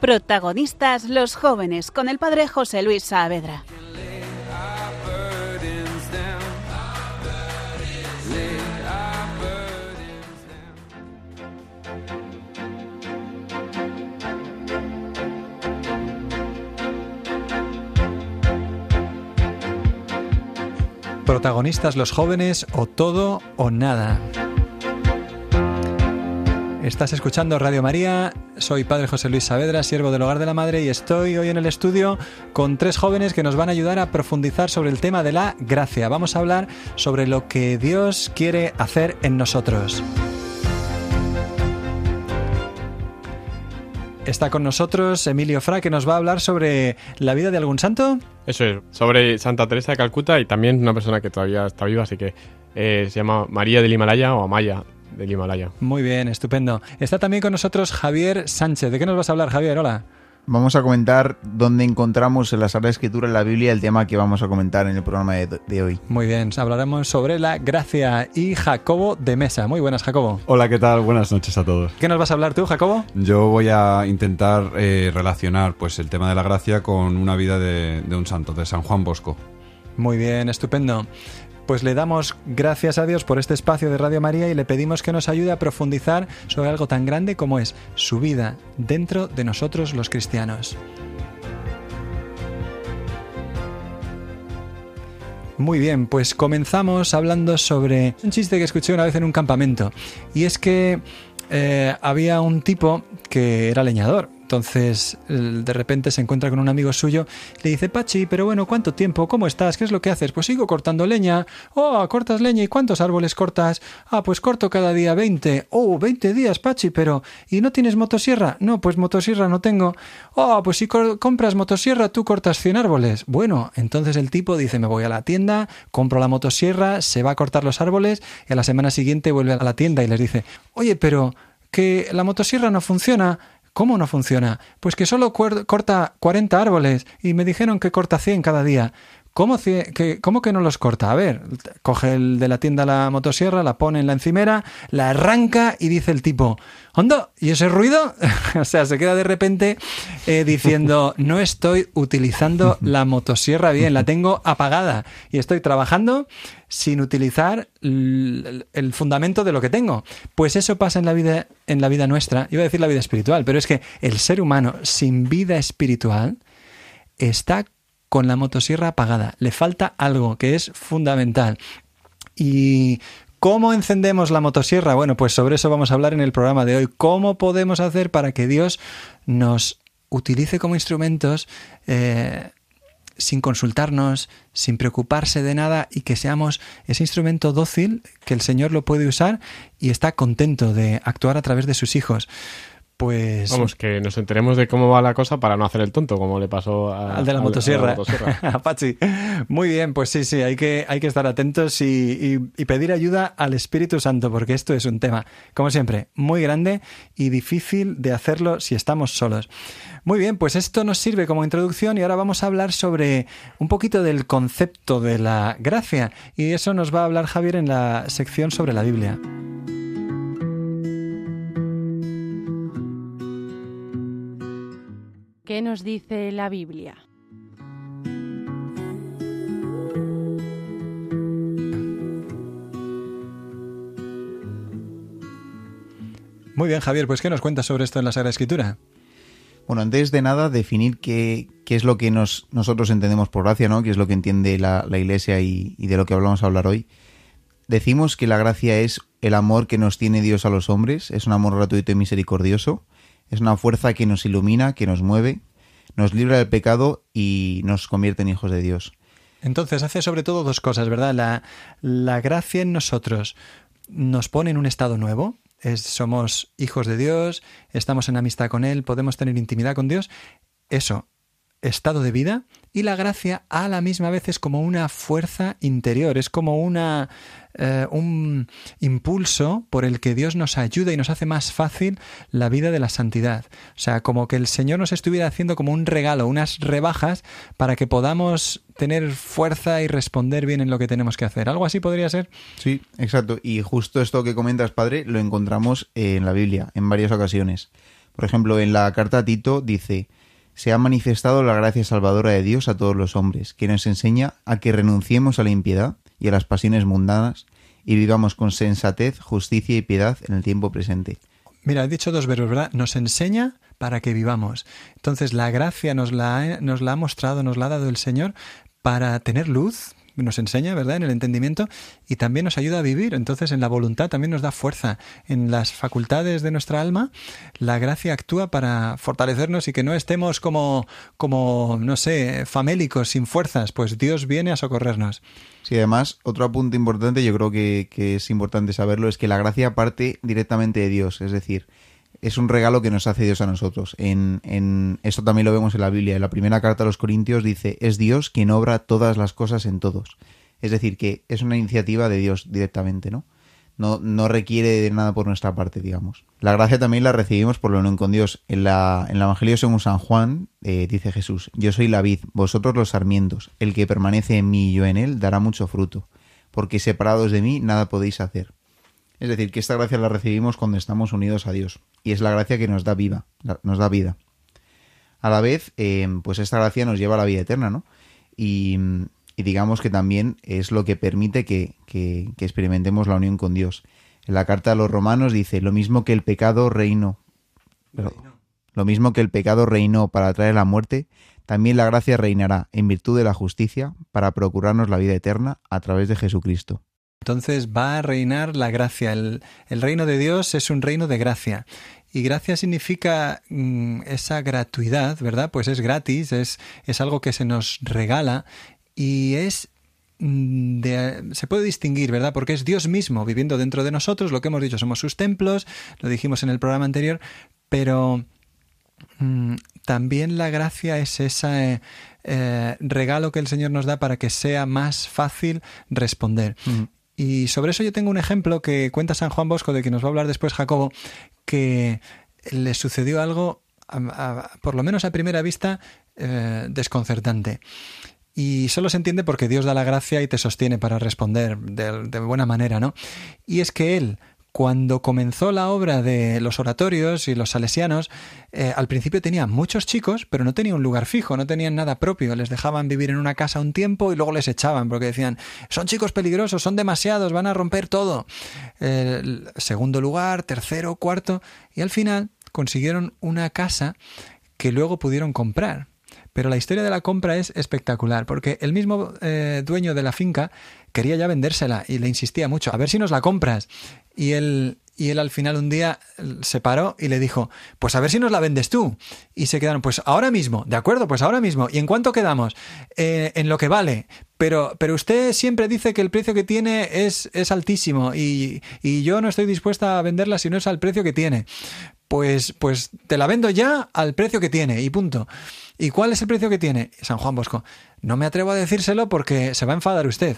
Protagonistas los jóvenes con el padre José Luis Saavedra. Protagonistas los jóvenes o todo o nada. Estás escuchando Radio María, soy Padre José Luis Saavedra, siervo del Hogar de la Madre, y estoy hoy en el estudio con tres jóvenes que nos van a ayudar a profundizar sobre el tema de la gracia. Vamos a hablar sobre lo que Dios quiere hacer en nosotros. Está con nosotros Emilio Fra, que nos va a hablar sobre la vida de algún santo. Eso es, sobre Santa Teresa de Calcuta y también una persona que todavía está viva, así que eh, se llama María del Himalaya o Amaya del Himalaya. Muy bien, estupendo. Está también con nosotros Javier Sánchez. ¿De qué nos vas a hablar, Javier? Hola. Vamos a comentar dónde encontramos en la Sagrada Escritura en la Biblia el tema que vamos a comentar en el programa de, de, hoy. Muy bien, hablaremos sobre la gracia y Jacobo de Mesa. Muy buenas, Jacobo. Hola, ¿qué tal? Buenas noches a todos. ¿Qué nos vas a hablar tú, Jacobo? Yo voy a intentar eh, relacionar pues, el tema de la gracia con una vida de, de un santo, de San Juan Bosco. Muy bien, estupendo pues le damos gracias a Dios por este espacio de Radio María y le pedimos que nos ayude a profundizar sobre algo tan grande como es su vida dentro de nosotros los cristianos. Muy bien, pues comenzamos hablando sobre un chiste que escuché una vez en un campamento. Y es que eh, había un tipo que era leñador entonces, de repente se encuentra con un amigo suyo le dice, Pachi, pero bueno, ¿cuánto tiempo? ¿Cómo estás? ¿Qué es lo que haces? Pues sigo cortando leña. Oh, cortas leña. ¿Y cuántos árboles cortas? Ah, pues corto cada día 20. Oh, 20 días, Pachi, pero ¿y no tienes motosierra? No, pues motosierra no tengo. Oh, pues si compras motosierra, tú cortas 100 árboles. Bueno, entonces el tipo dice, me voy a la tienda, compro la motosierra, se va a cortar los árboles y a la semana siguiente vuelve a la tienda y les dice, oye, pero que la motosierra no funciona. ¿Cómo no funciona? Pues que solo corta 40 árboles y me dijeron que corta 100 cada día. ¿Cómo que, ¿Cómo que no los corta? A ver, coge el de la tienda la motosierra, la pone en la encimera, la arranca y dice el tipo, ¿Hondo? ¿Y ese ruido? o sea, se queda de repente eh, diciendo, no estoy utilizando la motosierra bien, la tengo apagada y estoy trabajando sin utilizar el fundamento de lo que tengo. Pues eso pasa en la vida, en la vida nuestra, iba a decir la vida espiritual, pero es que el ser humano sin vida espiritual está con la motosierra apagada. Le falta algo que es fundamental. Y ¿Cómo encendemos la motosierra? Bueno, pues sobre eso vamos a hablar en el programa de hoy. ¿Cómo podemos hacer para que Dios nos utilice como instrumentos eh, sin consultarnos, sin preocuparse de nada y que seamos ese instrumento dócil que el Señor lo puede usar y está contento de actuar a través de sus hijos? Pues. Vamos, que nos enteremos de cómo va la cosa para no hacer el tonto, como le pasó al de la motosierra. A Pachi. Muy bien, pues sí, sí, hay que, hay que estar atentos y, y, pedir ayuda al Espíritu Santo, porque esto es un tema, como siempre, muy grande y difícil de hacerlo si estamos solos. Muy bien, pues esto nos sirve como introducción y ahora vamos a hablar sobre un poquito del concepto de la gracia. Y eso nos va a hablar Javier en la sección sobre la Biblia. ¿Qué nos dice la Biblia? Muy bien, Javier, pues ¿qué nos cuentas sobre esto en la Sagrada Escritura? Bueno, antes de nada, definir qué, qué es lo que nos, nosotros entendemos por gracia, ¿no? Qué es lo que entiende la, la Iglesia y, y, de lo que hablamos a hablar hoy. Decimos que la gracia es el amor que nos tiene Dios a los hombres, es un amor gratuito y misericordioso, es una fuerza que nos ilumina, que nos mueve, nos libra del pecado y nos convierte en hijos de Dios. Entonces hace sobre todo dos cosas, ¿verdad? La, la gracia en nosotros nos pone en un estado nuevo, somos hijos de Dios, estamos en amistad con Él, podemos tener intimidad con Dios. Eso, estado de vida, Y la gracia a la misma vez es como una fuerza interior, es como una, eh, un impulso por el que Dios nos ayuda y nos hace más fácil la vida de la santidad. O sea, como que el Señor nos estuviera haciendo como un regalo, unas rebajas para que podamos tener fuerza y responder bien en lo que tenemos que hacer. ¿Algo así podría ser? Sí, exacto. Y justo esto que comentas, padre, lo encontramos en la Biblia en varias ocasiones. Por ejemplo, en la carta a Tito dice, se ha manifestado la gracia salvadora de Dios a todos los hombres, que nos enseña a que renunciemos a la impiedad y a las pasiones mundanas y vivamos con sensatez, justicia y piedad en el tiempo presente. Mira, he dicho dos verbos, ¿verdad? Nos enseña para que vivamos. Entonces, la gracia nos la, nos la ha mostrado, nos la ha dado el Señor para tener luz, nos enseña, ¿verdad?, en el entendimiento y también nos ayuda a vivir. Entonces, en la voluntad también nos da fuerza. En las facultades de nuestra alma, la gracia actúa para fortalecernos y que no estemos como, como no sé, famélicos, sin fuerzas, pues Dios viene a socorrernos. Sí, además, otro apunte importante, yo creo que, que es importante saberlo, es que la gracia parte directamente de Dios, es decir, es un regalo que nos hace Dios a nosotros. En, en, esto también lo vemos en la Biblia. En la primera carta a los Corintios dice, es Dios quien obra todas las cosas en todos. Es decir, que es una iniciativa de Dios directamente, ¿no? No, no requiere de nada por nuestra parte, digamos. La gracia también la recibimos por la unión con Dios. En, la, en el Evangelio según San Juan eh, dice Jesús, yo soy la vid, vosotros los sarmientos. El que permanece en mí y yo en él dará mucho fruto, porque separados de mí nada podéis hacer. Es decir, que esta gracia la recibimos cuando estamos unidos a Dios. Y es la gracia que nos da vida. Nos da vida. A la vez, eh, pues esta gracia nos lleva a la vida eterna, ¿no? Y, y digamos que también es lo que permite que, que, que, experimentemos la unión con Dios. En la carta a los romanos dice, lo mismo que el pecado reinó. Pero, lo mismo que el pecado reinó para traer la muerte, también la gracia reinará en virtud de la justicia para procurarnos la vida eterna a través de Jesucristo. Entonces va a reinar la gracia. El, reino de Dios es un reino de gracia. Y gracia significa mm, esa gratuidad, ¿verdad? Pues es gratis, es, es algo que se nos regala y es mm, de, se puede distinguir, ¿verdad? Porque es Dios mismo viviendo dentro de nosotros, lo que hemos dicho, somos sus templos, lo dijimos en el programa anterior, pero mmm, también la gracia es ese eh, regalo que el Señor nos da para que sea más fácil responder. Mm. Y sobre eso yo tengo un ejemplo que cuenta San Juan Bosco, de que nos va a hablar después Jacobo, que le sucedió algo, a, por lo menos a primera vista, eh, desconcertante. Y solo se entiende porque Dios da la gracia y te sostiene para responder de, de buena manera, ¿no? Y es que él, cuando comenzó la obra de los oratorios y los salesianos, eh, al principio tenía muchos chicos, pero no tenía un lugar fijo, no tenían nada propio. Les dejaban vivir en una casa un tiempo y luego les echaban porque decían, son chicos peligrosos, son demasiados, van a romper todo. Segundo lugar, tercero, cuarto, y al final consiguieron una casa que luego pudieron comprar. Pero la historia de la compra es espectacular, porque el mismo eh, dueño de la finca quería ya vendérsela y le insistía mucho, a ver si nos la compras. Y él, y él al final un día se paró y le dijo, pues a ver si nos la vendes tú. Y se quedaron, pues ahora mismo, de acuerdo, pues ahora mismo. ¿Y en cuánto quedamos? Eh, en lo que vale. Pero, pero usted siempre dice que el precio que tiene es, es altísimo y, y yo no estoy dispuesta a venderla si no es al precio que tiene. Pues, pues te la vendo ya al precio que tiene y punto. ¿Y cuál es el precio que tiene? San Juan Bosco. No me atrevo a decírselo porque se va a enfadar usted.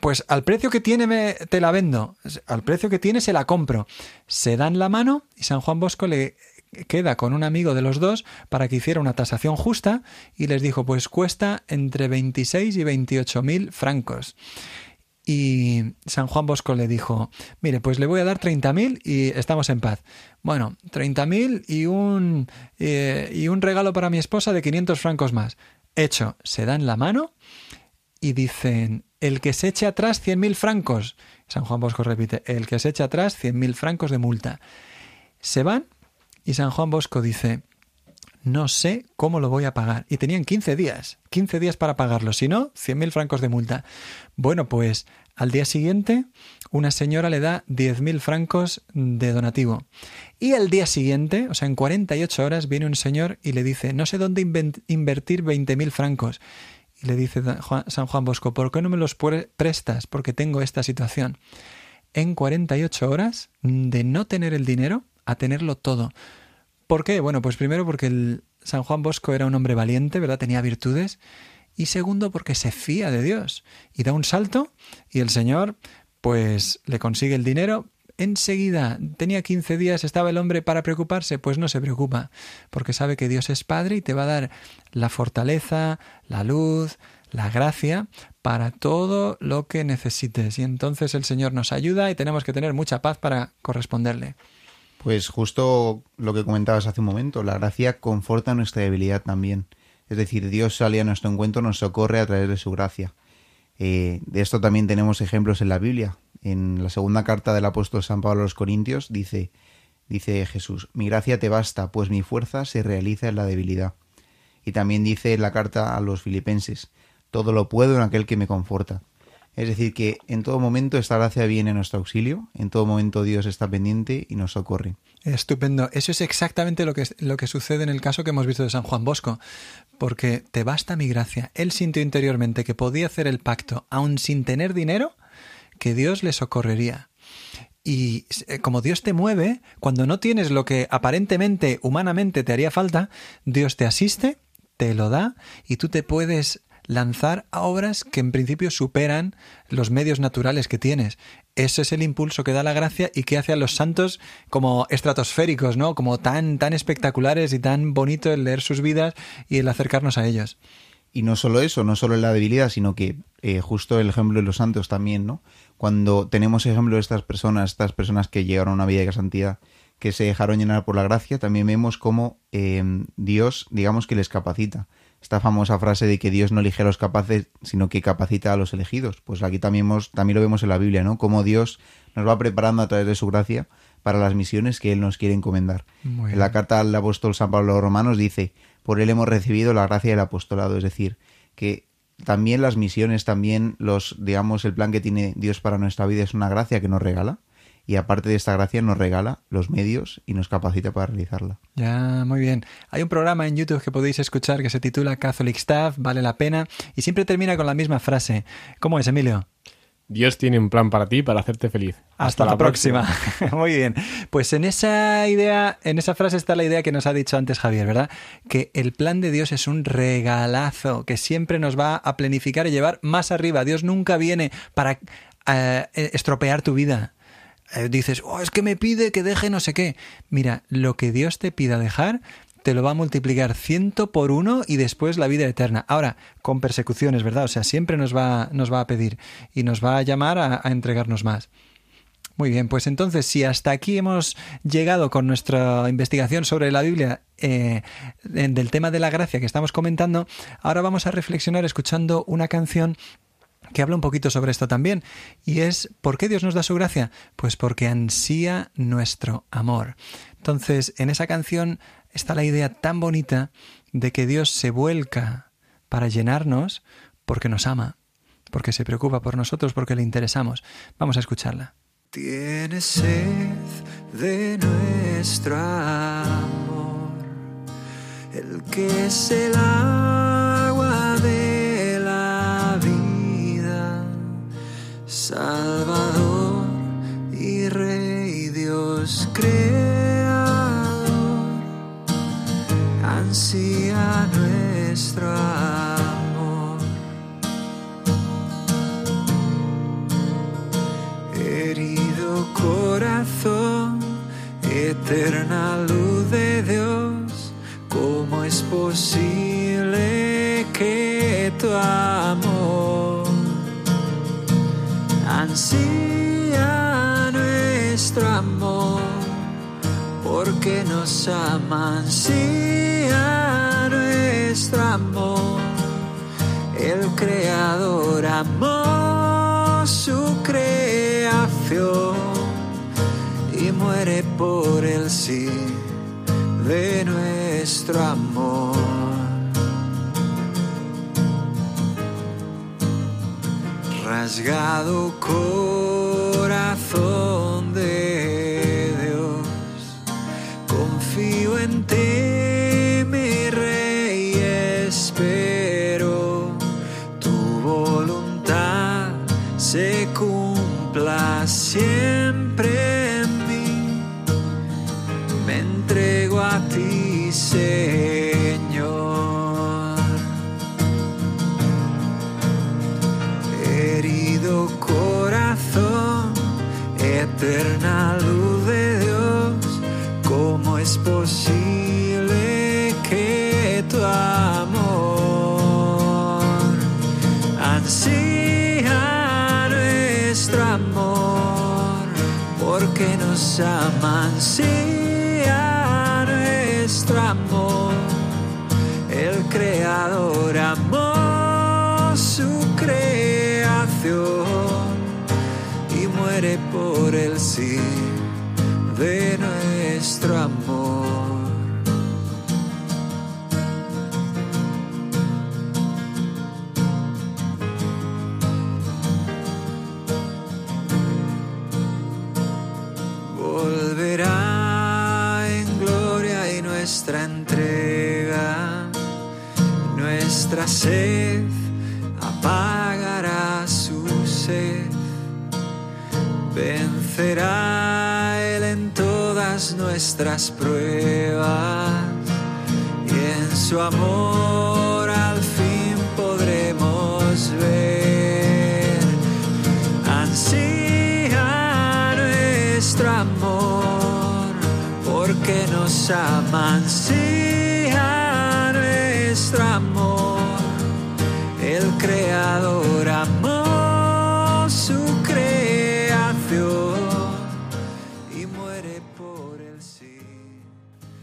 Pues al precio que tiene me, te la vendo, al precio que tiene se la compro. Se dan la mano y San Juan Bosco le queda con un amigo de los dos para que hiciera una tasación justa y les dijo pues cuesta entre 26 y 28 mil francos. Y San Juan Bosco le dijo, mire, pues le voy a dar 30.000 y estamos en paz. Bueno, 30.000 y un, eh, y un regalo para mi esposa de 500 francos más. Hecho, se dan la mano y dicen, el que se eche atrás 100.000 francos. San Juan Bosco repite, el que se eche atrás 100.000 francos de multa. Se van y San Juan Bosco dice, no sé cómo lo voy a pagar. Y tenían 15 días, 15 días para pagarlo, si no, 100.000 francos de multa. Bueno, pues al día siguiente una señora le da 10.000 francos de donativo. Y al día siguiente, o sea, en 48 horas, viene un señor y le dice, no sé dónde invertir 20.000 francos. Y le dice San Juan Bosco, ¿por qué no me los prestas? Porque tengo esta situación. En 48 horas, de no tener el dinero a tenerlo todo. ¿Por qué? Bueno, pues primero porque el, San Juan Bosco era un hombre valiente, ¿verdad? Tenía virtudes. Y segundo, porque se fía de Dios y da un salto y el Señor pues le consigue el dinero. Enseguida, tenía 15 días, estaba el hombre para preocuparse, pues no se preocupa, porque sabe que Dios es Padre y te va a dar la fortaleza, la luz, la gracia para todo lo que necesites. Y entonces el Señor nos ayuda y tenemos que tener mucha paz para corresponderle. Pues justo lo que comentabas hace un momento, la gracia conforta nuestra debilidad también. Es decir, Dios sale a nuestro encuentro, nos socorre a través de su gracia. Eh, de esto también tenemos ejemplos en la Biblia. En la segunda carta del apóstol San Pablo a los Corintios dice, dice Jesús, mi gracia te basta, pues mi fuerza se realiza en la debilidad. Y también dice en la carta a los filipenses, todo lo puedo en aquel que me conforta. Es decir, que en todo momento esta gracia viene en nuestro auxilio, en todo momento Dios está pendiente y nos socorre. Estupendo. Eso es exactamente lo que, lo que sucede en el caso que hemos visto de San Juan Bosco, porque te basta mi gracia. Él sintió interiormente que podía hacer el pacto, aun sin tener dinero, que Dios le socorrería. Y eh, como Dios te mueve, cuando no tienes lo que aparentemente, humanamente te haría falta, Dios te asiste, te lo da y tú te puedes lanzar obras que en principio superan los medios naturales que tienes. Ese es el impulso que da la gracia y que hace a los santos como estratosféricos, ¿no? Como tan, tan espectaculares y tan bonito el leer sus vidas y el acercarnos a ellos. Y no solo eso, no solo la debilidad, sino que eh, justo el ejemplo de los santos también, ¿no? Cuando tenemos ejemplo de estas personas, estas personas que llegaron a una vida de santidad, que se dejaron llenar por la gracia, también vemos cómo eh, Dios, digamos que les capacita esta famosa frase de que Dios no elige a los capaces, sino que capacita a los elegidos. Pues aquí también, también lo vemos en la Biblia, ¿no? Cómo Dios nos va preparando a través de su gracia para las misiones que Él nos quiere encomendar. en la carta al apóstol San Pablo a los Romanos dice, por Él hemos recibido la gracia del apostolado, es decir, que también las misiones, también los, digamos, el plan que tiene Dios para nuestra vida es una gracia que nos regala y aparte de esta gracia nos regala los medios y nos capacita para realizarla. Ya, muy bien. Hay un programa en YouTube que podéis escuchar que se titula Catholic Staff, vale la pena, y siempre termina con la misma frase. ¿Cómo es, Emilio? Dios tiene un plan para ti para hacerte feliz. Hasta, la, próxima. Muy bien. Pues en esa idea, en esa frase está la idea que nos ha dicho antes Javier, ¿verdad? Que el plan de Dios es un regalazo que siempre nos va a planificar y llevar más arriba. Dios nunca viene para eh, estropear tu vida. Eh, dices, oh, es que me pide que deje no sé qué. Mira, lo que Dios te pida dejar, te lo va a multiplicar ciento por uno y después la vida eterna. Ahora, con persecuciones, ¿verdad? O sea, siempre nos va, nos va a pedir y nos va a llamar a, entregarnos más. Muy bien, pues entonces si hasta aquí hemos llegado con nuestra investigación sobre la Biblia eh, del tema de la gracia que estamos comentando, ahora vamos a reflexionar escuchando una canción que habla un poquito sobre esto también, y es ¿por qué Dios nos da su gracia? Pues porque ansía nuestro amor. Entonces, en esa canción está la idea tan bonita de que Dios se vuelca para llenarnos porque nos ama, porque se preocupa por nosotros, porque le interesamos. Vamos a escucharla. Tienes sed de nuestro amor, el que es el Salvador y Rey Dios Creador, ansía nuestro amor. Herido corazón, eterna luz de Dios, ¿cómo es posible que tu amor ansía nuestro amor, porque nos ama, ansía nuestro amor. El Creador amó su creación y muere por el sí de nuestro amor. Rasgado corazón Porque nos ama, ansía nuestro amor. El Creador amó su creación y muere por el sí de nuestro amor. Nuestras pruebas y en su amor al fin podremos ver. Ansía nuestro amor porque nos ama.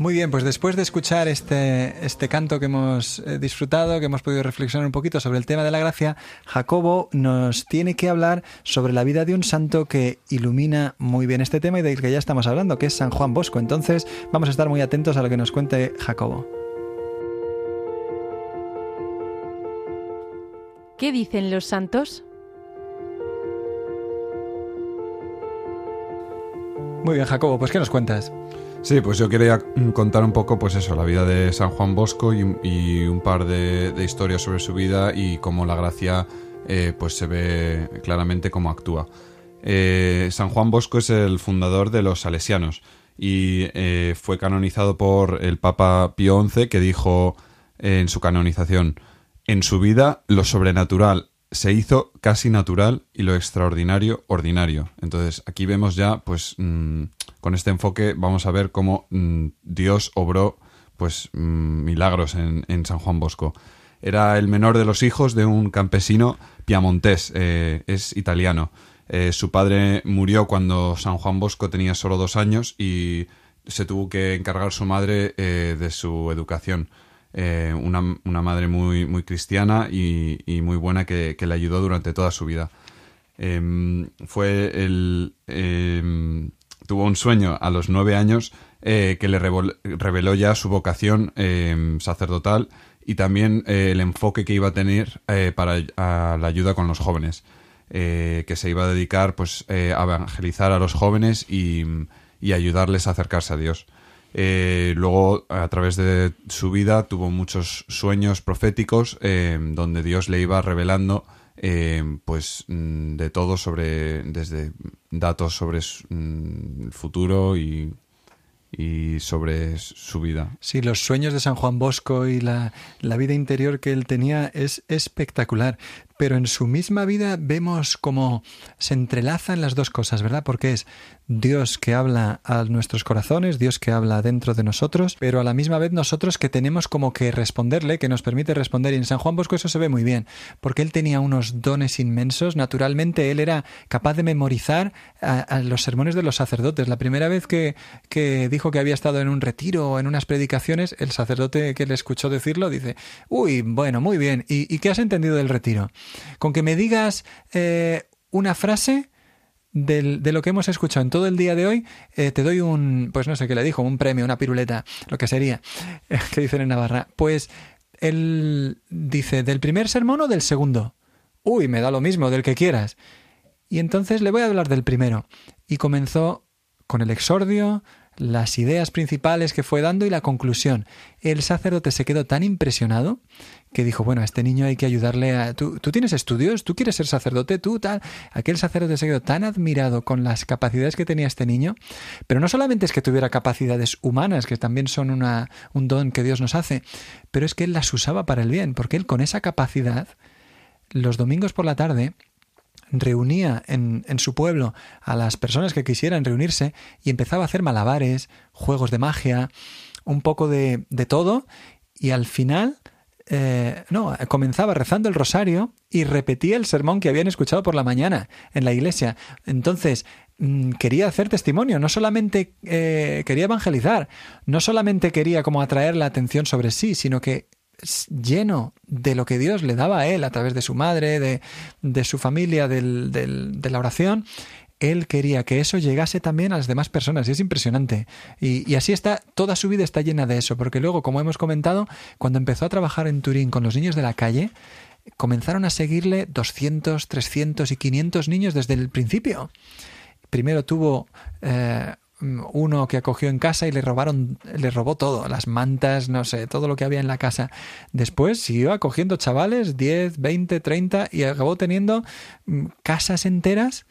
Muy bien, pues después de escuchar este, este canto que hemos eh, disfrutado, que hemos podido reflexionar un poquito sobre el tema de la gracia, Jacobo nos tiene que hablar sobre la vida de un santo que ilumina muy bien este tema y del que ya estamos hablando, que es San Juan Bosco. Entonces vamos a estar muy atentos a lo que nos cuente Jacobo. ¿Qué dicen los santos? Muy bien, Jacobo, pues ¿qué nos cuentas? Sí, pues yo quería mm, contar un poco, pues eso, la vida de San Juan Bosco y, un par de, de historias sobre su vida y cómo la gracia, eh, pues se ve claramente cómo actúa. Eh, San Juan Bosco es el fundador de los salesianos y eh, fue canonizado por el Papa Pío XI que dijo en su canonización, en su vida lo sobrenatural se hizo casi natural y lo extraordinario ordinario. Entonces aquí vemos ya, pues mm, con este enfoque vamos a ver cómo mm, Dios obró pues mm, milagros en, en San Juan Bosco. Era el menor de los hijos de un campesino piamontés, eh, es italiano. Eh, su padre murió cuando San Juan Bosco tenía solo dos años y se tuvo que encargar su madre eh, de su educación. Eh, una, una madre muy, muy cristiana y, muy buena que, le ayudó durante toda su vida. Em, fue em, tuvo un sueño a los nueve años eh, que le reveló ya su vocación em, sacerdotal y también eh, el enfoque que iba a tener para la ayuda con los jóvenes. que se iba a dedicar pues, a evangelizar a los jóvenes y ayudarles a acercarse a Dios. Eh, luego, a través de su vida, tuvo muchos sueños proféticos eh, donde Dios le iba revelando eh, pues mm, de todo sobre desde datos sobre mm, el futuro y, y sobre su vida. Sí, los sueños de San Juan Bosco y la, la vida interior que él tenía es espectacular. Pero en su misma vida vemos cómo se entrelazan las dos cosas, ¿verdad? Porque es Dios que habla a nuestros corazones, Dios que habla dentro de nosotros, pero a la misma vez nosotros que tenemos como que responderle, que nos permite responder. Y en San Juan Bosco eso se ve muy bien, porque él tenía unos dones inmensos. Naturalmente él era capaz de memorizar a, los sermones de los sacerdotes. La primera vez que, que dijo que había estado en un retiro o en unas predicaciones, el sacerdote que le escuchó decirlo dice, uy, bueno, muy bien, ¿y, y qué has entendido del retiro? Con que me digas eh, una frase de lo que hemos escuchado en todo el día de hoy, eh, te doy un, pues no sé qué le dijo, un premio, una piruleta, lo que sería, que dicen en Navarra. Pues él dice, ¿del primer sermón o del segundo? Uy, me da lo mismo, del que quieras. Y entonces le voy a hablar del primero. Y comenzó con el exordio, las ideas principales que fue dando y la conclusión. El sacerdote se quedó tan impresionado que dijo, bueno, a este niño hay que ayudarle a... ¿Tú, tú tienes estudios? ¿Tú quieres ser sacerdote? ¿Tú tal? Aquel sacerdote se quedó tan admirado con las capacidades que tenía este niño, pero no solamente es que tuviera capacidades humanas, que también son una, un don que Dios nos hace, pero es que él las usaba para el bien, porque él con esa capacidad, los domingos por la tarde, reunía en, en su pueblo a las personas que quisieran reunirse y empezaba a hacer malabares, juegos de magia, un poco de, de todo y al final eh, no, comenzaba rezando el rosario y repetía el sermón que habían escuchado por la mañana en la iglesia. Entonces, mm, quería hacer testimonio, no solamente eh, quería evangelizar, no solamente quería como atraer la atención sobre sí, sino que lleno de lo que Dios le daba a él a través de su madre, de, de su familia, del- del- de la oración, él quería que eso llegase también a las demás personas y es impresionante. Y, y así está, toda su vida está llena de eso, porque luego, como hemos comentado, cuando empezó a trabajar en Turín con los niños de la calle, comenzaron a seguirle 200, 300 y 500 niños desde el principio. Primero tuvo eh, uno que acogió en casa y le robaron, le robó todo, las mantas, no sé, todo lo que había en la casa. Después siguió acogiendo chavales, 10, 20, 30 y acabó teniendo mm, casas enteras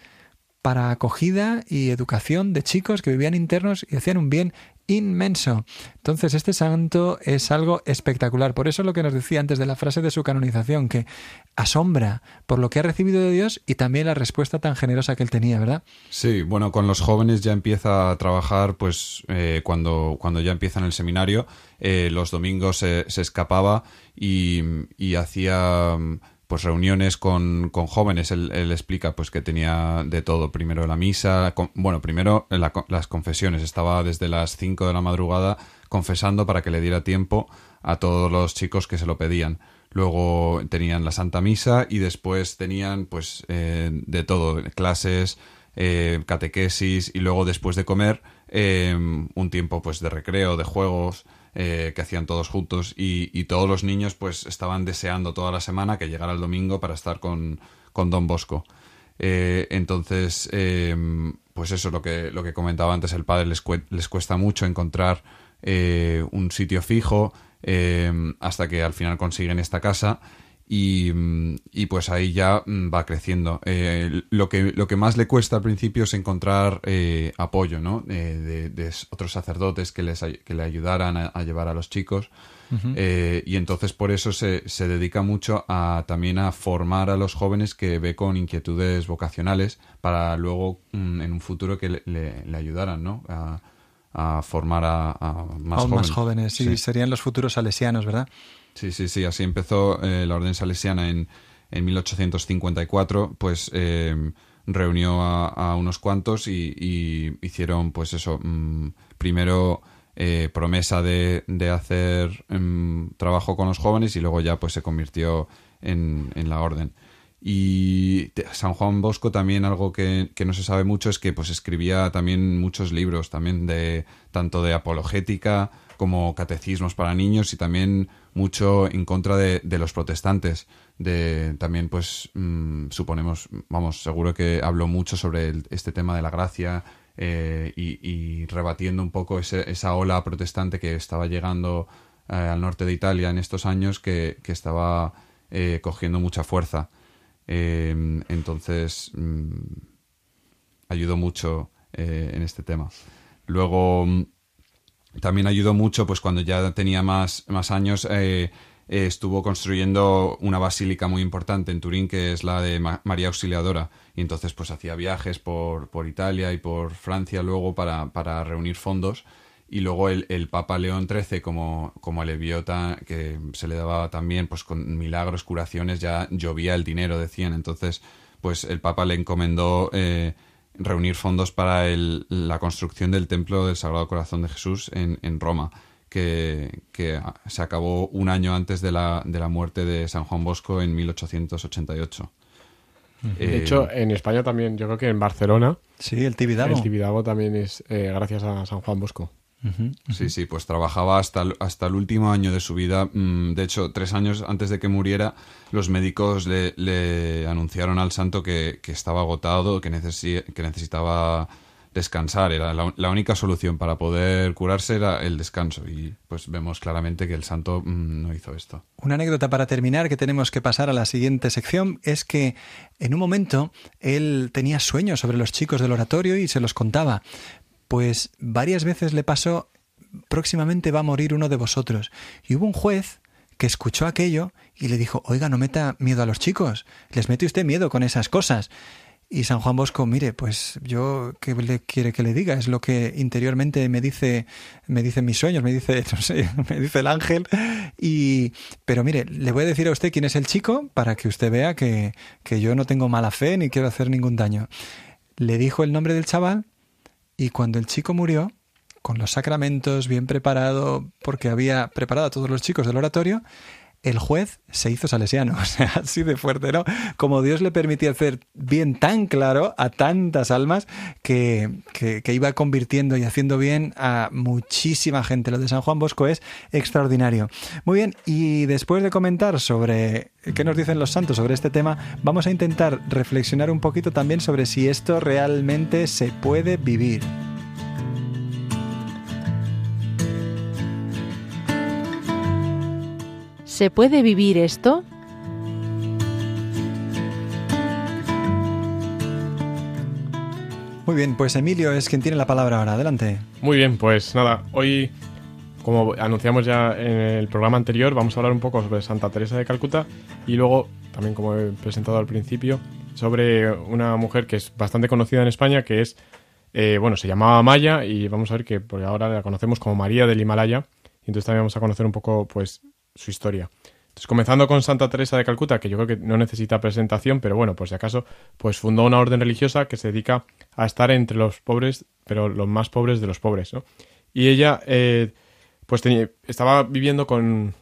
para acogida y educación de chicos que vivían internos y hacían un bien inmenso. Entonces, este santo es algo espectacular. Por eso lo que nos decía antes de la frase de su canonización, que asombra por lo que ha recibido de Dios y también la respuesta tan generosa que él tenía, ¿verdad? Sí, bueno, con los jóvenes ya empieza a trabajar, pues eh, cuando, cuando ya empieza en el seminario, eh, los domingos se, se escapaba y, y hacía pues reuniones con, con jóvenes. Él, él explica pues que tenía de todo. Primero la misa, con- bueno, primero la- las confesiones. Estaba desde las 5 de la madrugada confesando para que le diera tiempo a todos los chicos que se lo pedían. Luego tenían la Santa Misa y después tenían pues eh, de todo, clases, eh, catequesis y luego después de comer eh, un tiempo pues de recreo, de juegos eh, que hacían todos juntos y, y todos los niños pues estaban deseando toda la semana que llegara el domingo para estar con, con Don Bosco. Eh, entonces, eh, pues eso, lo que, lo que comentaba antes el padre, les, les cuesta mucho encontrar eh, un sitio fijo eh, hasta que al final consiguen esta casa y, y pues ahí ya mm, va creciendo. Eh, lo, que, lo que más le cuesta al principio es encontrar eh, apoyo ¿no? Eh, de, de otros sacerdotes que, les, que le ayudaran a, a llevar a los chicos. Eh, y entonces por eso se, se dedica mucho a también a formar a los jóvenes que ve con inquietudes vocacionales para luego mm, en un futuro que le, le- le ayudaran ¿no? a, a formar a, a más Aún jóvenes. más jóvenes, sí, Sí. serían los futuros salesianos, ¿verdad? Sí, sí, sí, así empezó eh, la Orden Salesiana en, en 1854, pues eh, reunió a, unos cuantos y, hicieron, pues eso, mm, primero eh, promesa de, de hacer mm, trabajo con los jóvenes y luego ya pues se convirtió en, en la Orden. Y San Juan Bosco también algo que, que no se sabe mucho es que pues escribía también muchos libros también de tanto de apologética como catecismos para niños y también mucho en contra de, de los protestantes. De también pues mm, suponemos, vamos, seguro que habló mucho sobre este tema de la gracia eh, y, rebatiendo un poco esa ola protestante que estaba llegando eh, al norte de Italia en estos años que, que estaba eh, cogiendo mucha fuerza. Entonces mm, ayudó mucho en este tema. Luego mm, también ayudó mucho, pues cuando ya tenía más, más años, eh, eh, estuvo construyendo una basílica muy importante en Turín, que es la de Ma- María Auxiliadora. Y entonces, pues hacía viajes por, por Italia y por Francia luego para, para reunir fondos. Y luego el, el Papa León XIII, como, como le vio tan- que se le daba también, pues con milagros, curaciones, ya llovía el dinero, decían. Entonces, pues el Papa le encomendó eh, reunir fondos para el- la construcción del Templo del Sagrado Corazón de Jesús en, en Roma, que, que se acabó un año antes de la, de la muerte de San Juan Bosco en 1888. De Eh, hecho, en España también, yo creo que en Barcelona, Sí, el Tibidabo. el Tibidabo también es eh, gracias a San Juan Bosco. Sí, sí, pues trabajaba hasta el, hasta el último año de su vida. Mm, De hecho, tres años antes de que muriera, los médicos le, le anunciaron al santo que, que estaba agotado, que, necesi- que necesitaba descansar. Era la, la única solución para poder curarse era el descanso. Y pues vemos claramente que el santo mm, no hizo esto. Una anécdota para terminar que tenemos que pasar a la siguiente sección es que en un momento él tenía sueños sobre los chicos del oratorio y se los contaba. Pues varias veces le pasó, próximamente va a morir uno de vosotros. Y hubo un juez que escuchó aquello y le dijo, oiga, no meta miedo a los chicos, les mete usted miedo con esas cosas. Y San Juan Bosco, mire, pues yo qué le quiere que le diga, es lo que interiormente me dice, me dicen mis sueños, me dice, me dice el ángel. Y, pero mire, le voy a decir a usted quién es el chico para que usted vea que, que yo no tengo mala fe ni quiero hacer ningún daño. Le dijo el nombre del chaval y cuando el chico murió, con los sacramentos bien preparado, porque había preparado a todos los chicos del oratorio, el juez se hizo salesiano, o sea, así de fuerte, ¿no? Como Dios le permitía hacer bien tan claro a tantas almas que, que, que, iba convirtiendo y haciendo bien a muchísima gente. Lo de San Juan Bosco es extraordinario. Muy bien, y después de comentar sobre qué nos dicen los santos sobre este tema, vamos a intentar reflexionar un poquito también sobre si esto realmente se puede vivir. ¿Se puede vivir esto? Muy bien, pues Emilio es quien tiene la palabra ahora. Adelante. Muy bien, pues nada, hoy, como anunciamos ya en el programa anterior, vamos a hablar un poco sobre Santa Teresa de Calcuta y luego, también como he presentado al principio, sobre una mujer que es bastante conocida en España, que es, eh, bueno, se llamaba Maya y vamos a ver que por ahora la conocemos como María del Himalaya. Y entonces también vamos a conocer un poco, pues, su historia. Entonces, comenzando con Santa Teresa de Calcuta, que yo creo que no necesita presentación, pero bueno, pues si acaso, pues fundó una orden religiosa que se dedica a estar entre los pobres, pero los más pobres de los pobres, ¿no? Y ella, eh, pues tenía, estaba viviendo con...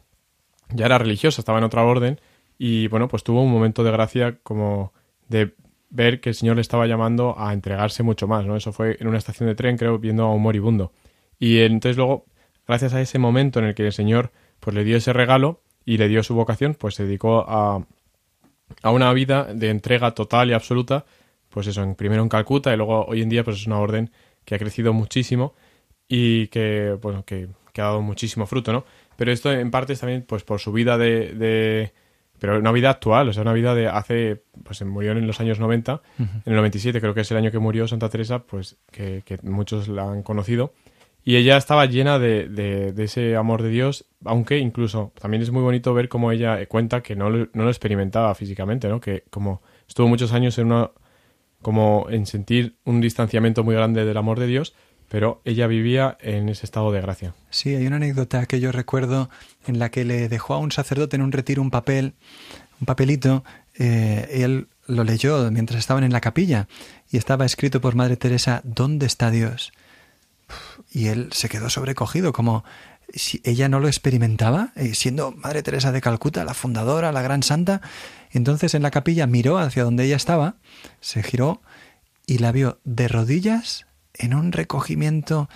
ya era religiosa, estaba en otra orden, y bueno, pues tuvo un momento de gracia como de ver que el Señor le estaba llamando a entregarse mucho más, ¿no? Eso fue en una estación de tren, creo, viendo a un moribundo. Y entonces luego, gracias a ese momento en el que el Señor pues le dio ese regalo y le dio su vocación, pues se dedicó a, a una vida de entrega total y absoluta, pues eso, en, primero en Calcuta y luego hoy en día pues es una orden que ha crecido muchísimo y que, bueno, que, que ha dado muchísimo fruto, ¿no? Pero esto en parte es también pues por su vida de, de pero una vida actual, o sea, una vida de hace, pues se murió en los años 90, uh -huh. en el 97 creo que es el año que murió Santa Teresa, pues que, que muchos la han conocido, y ella estaba llena de, de, ese amor de Dios, aunque incluso también es muy bonito ver cómo ella cuenta que no, no lo experimentaba físicamente, ¿no? Que como estuvo muchos años en una, como en sentir un distanciamiento muy grande del amor de Dios, pero ella vivía en ese estado de gracia. Sí, hay una anécdota que yo recuerdo en la que le dejó a un sacerdote en un retiro un papel, un papelito, eh, él lo leyó mientras estaban en la capilla y estaba escrito por Madre Teresa, ¿dónde está Dios? Y él se quedó sobrecogido, como si ella no lo experimentaba, eh, siendo Madre Teresa de Calcuta, la fundadora, la gran santa. Entonces en la capilla miró hacia donde ella estaba, se giró y la vio de rodillas en un recogimiento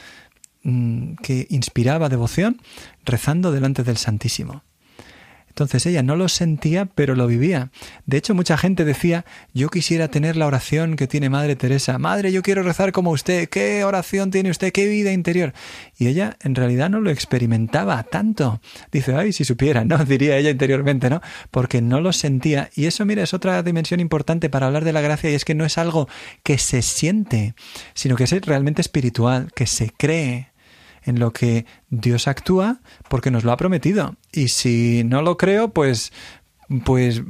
mmm, que inspiraba devoción, rezando delante del Santísimo. Entonces ella no lo sentía, pero lo vivía. De hecho, mucha gente decía, yo quisiera tener la oración que tiene Madre Teresa. Madre, yo quiero rezar como usted. ¿Qué oración tiene usted? ¿Qué vida interior? Y ella en realidad no lo experimentaba tanto. Dice, ay, si supiera, ¿no? Diría ella interiormente, ¿no? Porque no lo sentía. Y eso, mira, es otra dimensión importante para hablar de la gracia y es que no es algo que se siente, sino que es realmente espiritual, que se cree en lo que Dios actúa porque nos lo ha prometido. Y si no lo creo, pues pues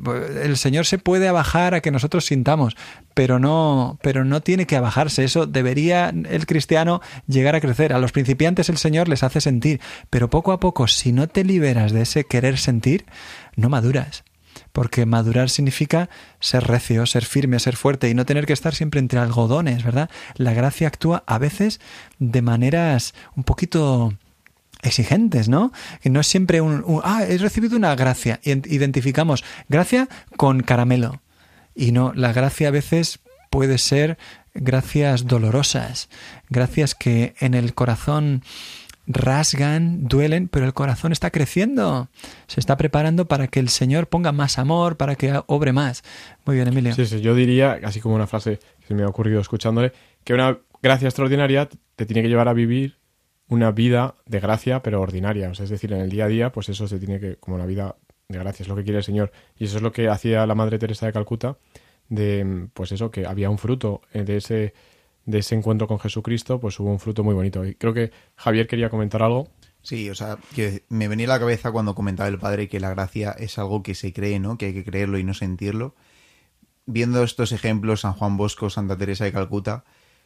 el Señor se puede abajar a que nosotros sintamos, pero no, pero no tiene que abajarse. Eso debería el cristiano llegar a crecer. A los principiantes el Señor les hace sentir, pero poco a poco, si no te liberas de ese querer sentir, no maduras porque madurar significa ser recio, ser firme, ser fuerte y no tener que estar siempre entre algodones, ¿verdad? La gracia actúa a veces de maneras un poquito exigentes, ¿no? Que no es siempre un, un ah, he recibido una gracia. Identificamos gracia con caramelo. Y no, la gracia a veces puede ser gracias dolorosas, gracias que en el corazón rasgan, duelen, pero el corazón está creciendo. Se está preparando para que el Señor ponga más amor, para que obre más. Muy bien, Emilio. Sí, sí, yo diría, así como una frase que se me ha ocurrido escuchándole, que una gracia extraordinaria te tiene que llevar a vivir una vida de gracia, pero ordinaria. O sea, es decir, en el día a día, pues eso se tiene que, como la vida de gracia, es lo que quiere el Señor. Y eso es lo que hacía la Madre Teresa de Calcuta, de, pues eso, que había un fruto de ese de ese encuentro con Jesucristo, pues hubo un fruto muy bonito. Y creo que Javier quería comentar algo. Sí, o sea, que me venía a la cabeza cuando comentaba el padre que la gracia es algo que se cree, ¿no? Que hay que creerlo y no sentirlo. Viendo estos ejemplos, San Juan Bosco, Santa Teresa de Calcuta,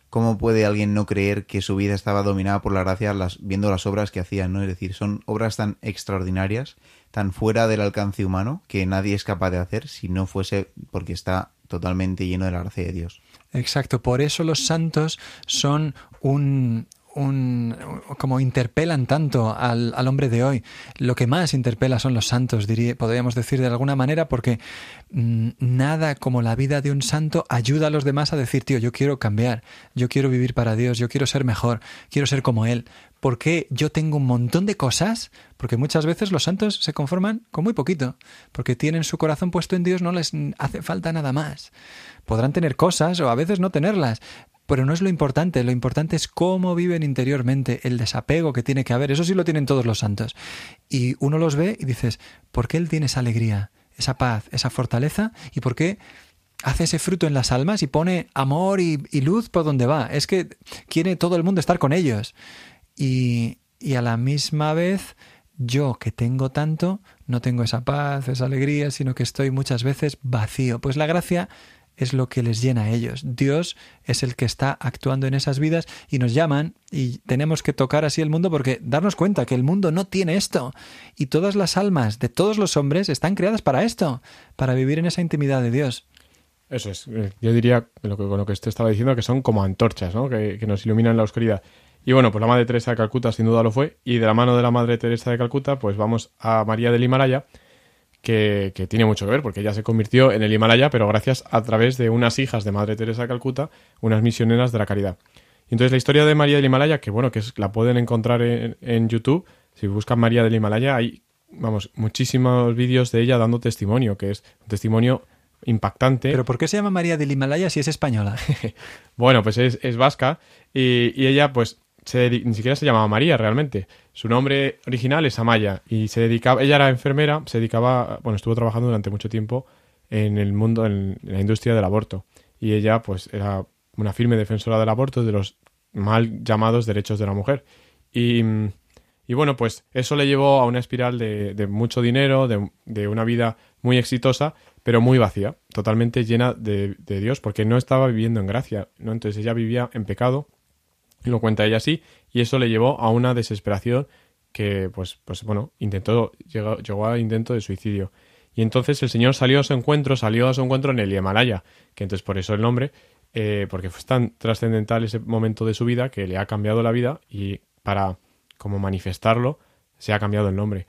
¿cómo puede alguien no creer que su vida estaba dominada por la gracia las, viendo las obras que hacían, ¿no? Es decir, son obras tan extraordinarias, tan fuera del alcance humano, que nadie es capaz de hacer si no fuese porque está totalmente lleno de la gracia de Dios. Exacto, por eso los santos son un, un, como interpelan tanto al, al, hombre de hoy. Lo que más interpela son los santos, diría, podríamos decir de alguna manera, porque mmm, nada como la vida de un santo ayuda a los demás a decir, tío, yo quiero cambiar, yo quiero vivir para Dios, yo quiero ser mejor, quiero ser como Él. Porque yo tengo un montón de cosas, porque muchas veces los santos se conforman con muy poquito, porque tienen su corazón puesto en Dios, no les hace falta nada más. Podrán tener cosas o a veces no tenerlas, pero no es lo importante, lo importante es cómo viven interiormente, el desapego que tiene que haber, eso sí lo tienen todos los santos. Y uno los ve y dices, ¿por qué él tiene esa alegría, esa paz, esa fortaleza? ¿Y por qué hace ese fruto en las almas y pone amor y, luz por donde va? Es que quiere todo el mundo estar con ellos. Y, y a la misma vez yo que tengo tanto, no tengo esa paz, esa alegría, sino que estoy muchas veces vacío. Pues la gracia es lo que les llena a ellos. Dios es el que está actuando en esas vidas y nos llaman y tenemos que tocar así el mundo porque darnos cuenta que el mundo no tiene esto y todas las almas de todos los hombres están creadas para esto, para vivir en esa intimidad de Dios. Eso es. Yo diría, lo que, con lo que usted estaba diciendo, que son como antorchas, ¿no? Que, que nos iluminan la oscuridad. Y bueno, pues la Madre Teresa de Calcuta sin duda lo fue. Y de la mano de la Madre Teresa de Calcuta, pues vamos a María del Himalaya, que, que, tiene mucho que ver, porque ella se convirtió en el Himalaya, pero gracias a través de unas hijas de Madre Teresa de Calcuta, unas misioneras de la caridad. Y entonces la historia de María del Himalaya, que bueno, que es, la pueden encontrar en, en, YouTube, si buscan María del Himalaya, hay, vamos, muchísimos vídeos de ella dando testimonio, que es un testimonio impactante. ¿Pero por qué se llama María del Himalaya si es española? bueno, pues es, es vasca y, y, ella pues se, ni siquiera se llamaba María realmente. Su nombre original es Amaya y se dedicaba, ella era enfermera, se dedicaba, bueno, estuvo trabajando durante mucho tiempo en el mundo, en la industria del aborto. Y ella, pues, era una firme defensora del aborto, de los mal llamados derechos de la mujer. Y, y bueno, pues eso le llevó a una espiral de, de mucho dinero, de, de, una vida muy exitosa, pero muy vacía, totalmente llena de, de Dios, porque no estaba viviendo en gracia, ¿no? Entonces ella vivía en pecado lo cuenta ella así, y eso le llevó a una desesperación que, pues, pues bueno, intentó, llegó, llegó a intento de suicidio. Y entonces el Señor salió a su encuentro, salió a su encuentro en el Himalaya, que entonces por eso el nombre, eh, porque fue tan trascendental ese momento de su vida que le ha cambiado la vida y para como manifestarlo se ha cambiado el nombre.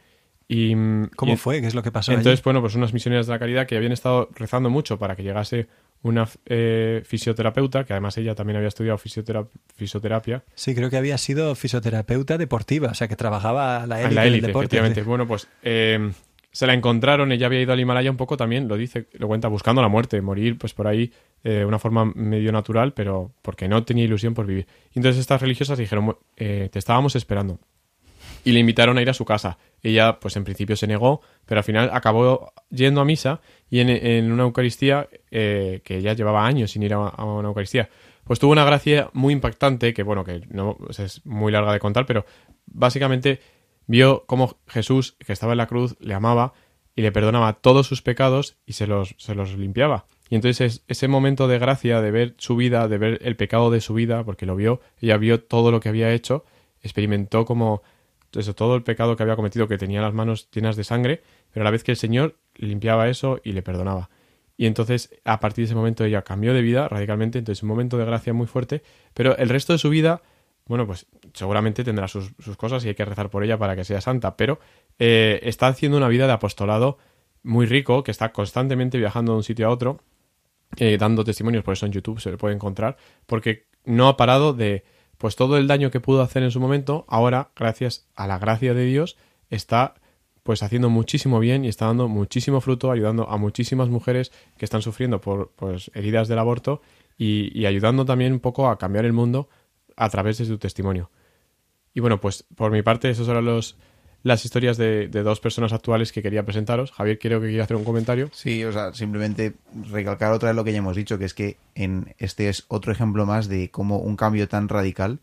Y, ¿Cómo y, fue? ¿Qué es lo que pasó? Entonces, allí? bueno, pues unas misioneras de la caridad que habían estado rezando mucho para que llegase una eh, fisioterapeuta, que además ella también había estudiado fisioterapia, fisioterapia. Sí, creo que había sido fisioterapeuta deportiva, o sea, que trabajaba a la élite, la élite del deporte. Efectivamente. Sí. Bueno, pues eh, se la encontraron, ella había ido al Himalaya un poco también, lo dice, lo cuenta, buscando la muerte, morir pues por ahí de eh, una forma medio natural, pero porque no tenía ilusión por vivir. Y entonces estas religiosas dijeron, eh, te estábamos esperando. Y le invitaron a ir a su casa. Ella, pues en principio se negó, pero al final acabó yendo a misa y en, una Eucaristía eh, que ya llevaba años sin ir a, una Eucaristía. Pues tuvo una gracia muy impactante, que bueno, que no es muy larga de contar, pero básicamente vio cómo Jesús, que estaba en la cruz, le amaba y le perdonaba todos sus pecados y se los, se los limpiaba. Y entonces ese momento de gracia, de ver su vida, de ver el pecado de su vida, porque lo vio, ella vio todo lo que había hecho, experimentó como todo el pecado que había cometido, que tenía las manos llenas de sangre, pero a la vez que el Señor limpiaba eso y le perdonaba. Y entonces, a partir de ese momento, ella cambió de vida radicalmente, entonces un momento de gracia muy fuerte, pero el resto de su vida, bueno, pues seguramente tendrá sus, sus cosas y hay que rezar por ella para que sea santa, pero eh, está haciendo una vida de apostolado muy rico, que está constantemente viajando de un sitio a otro, eh, dando testimonios, por eso en YouTube se le puede encontrar, porque no ha parado de, pues todo el daño que pudo hacer en su momento, ahora, gracias a la gracia de Dios, está pues haciendo muchísimo bien y está dando muchísimo fruto, ayudando a muchísimas mujeres que están sufriendo por pues, heridas del aborto y, y, ayudando también un poco a cambiar el mundo a través de su testimonio. Y bueno, pues por mi parte, esos eran los, las historias de, de, dos personas actuales que quería presentaros. Javier, creo que quiere hacer un comentario. Sí, o sea, simplemente recalcar otra vez lo que ya hemos dicho, que es que en este es otro ejemplo más de cómo un cambio tan radical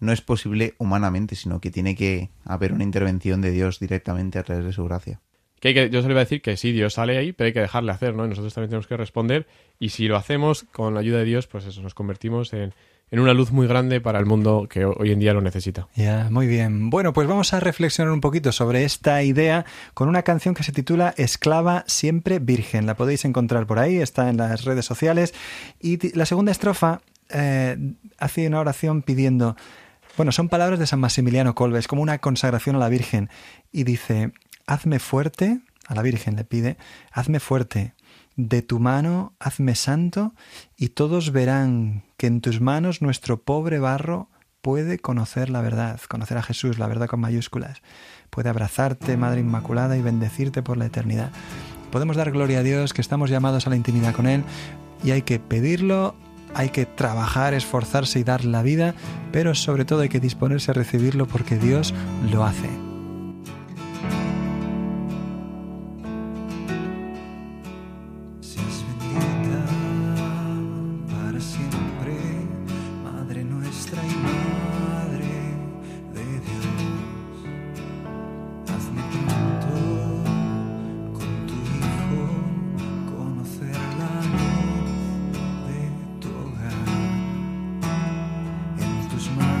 no es posible humanamente, sino que tiene que haber una intervención de Dios directamente a través de su gracia. Que, hay que yo se le iba a decir que sí, Dios sale ahí, pero hay que dejarle hacer, ¿no? Y nosotros también tenemos que responder. Y si lo hacemos con la ayuda de Dios, pues eso, nos convertimos en, en una luz muy grande para el mundo que hoy en día lo necesita. Ya, muy bien. Bueno, pues vamos a reflexionar un poquito sobre esta idea con una canción que se titula Esclava siempre virgen. La podéis encontrar por ahí, está en las redes sociales. Y la segunda estrofa eh, hace una oración pidiendo, bueno, son palabras de San Maximiliano Kolbe, es como una consagración a la Virgen. Y dice, hazme fuerte, a la Virgen le pide, hazme fuerte, de tu mano hazme santo, y todos verán que en tus manos nuestro pobre barro puede conocer la verdad, conocer a Jesús, la verdad con mayúsculas. Puede abrazarte, Madre Inmaculada, y bendecirte por la eternidad. Podemos dar gloria a Dios, que estamos llamados a la intimidad con Él, y hay que pedirlo, hay que trabajar, esforzarse y dar la vida, pero sobre todo hay que disponerse a recibirlo porque Dios lo hace. En tus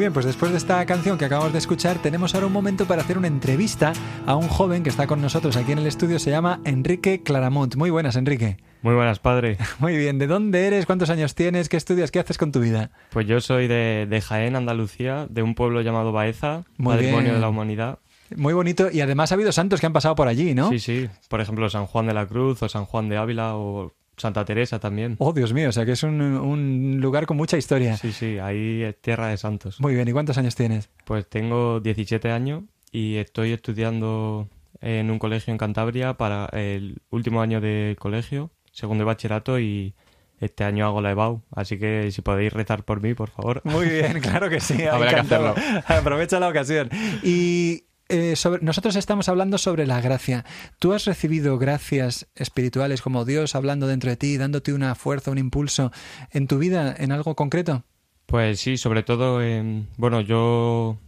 Muy bien, pues después de esta canción que acabamos de escuchar, tenemos ahora un momento para hacer una entrevista a un joven que está con nosotros aquí en el estudio. Se llama Enrique Claramont. Muy buenas, Enrique. Muy buenas, padre. Muy bien, ¿de dónde eres? ¿Cuántos años tienes? ¿Qué estudias? ¿Qué haces con tu vida? Pues yo soy de, de Jaén, Andalucía, de un pueblo llamado Baeza, Muy Patrimonio bien. de la Humanidad. Muy bonito y además ha habido santos que han pasado por allí, ¿no? Sí, sí. Por ejemplo, San Juan de la Cruz o San Juan de Ávila o Santa Teresa también. Oh, Dios mío, o sea que es un, un lugar con mucha historia. Sí, sí, ahí es tierra de santos. Muy bien, ¿y cuántos años tienes? Pues tengo 17 años y estoy estudiando en un colegio en Cantabria para el último año de colegio, segundo de bachillerato y este año hago la EBAU. Así que si podéis rezar por mí, por favor. Muy bien, claro que sí. Habrá que encantado. Aprovecha la ocasión. Y eh, sobre- nosotros estamos hablando sobre la gracia. ¿Tú has recibido gracias espirituales como Dios hablando dentro de ti, dándote una fuerza, un impulso en tu vida, en algo concreto? Pues sí, sobre todo en... Bueno, yo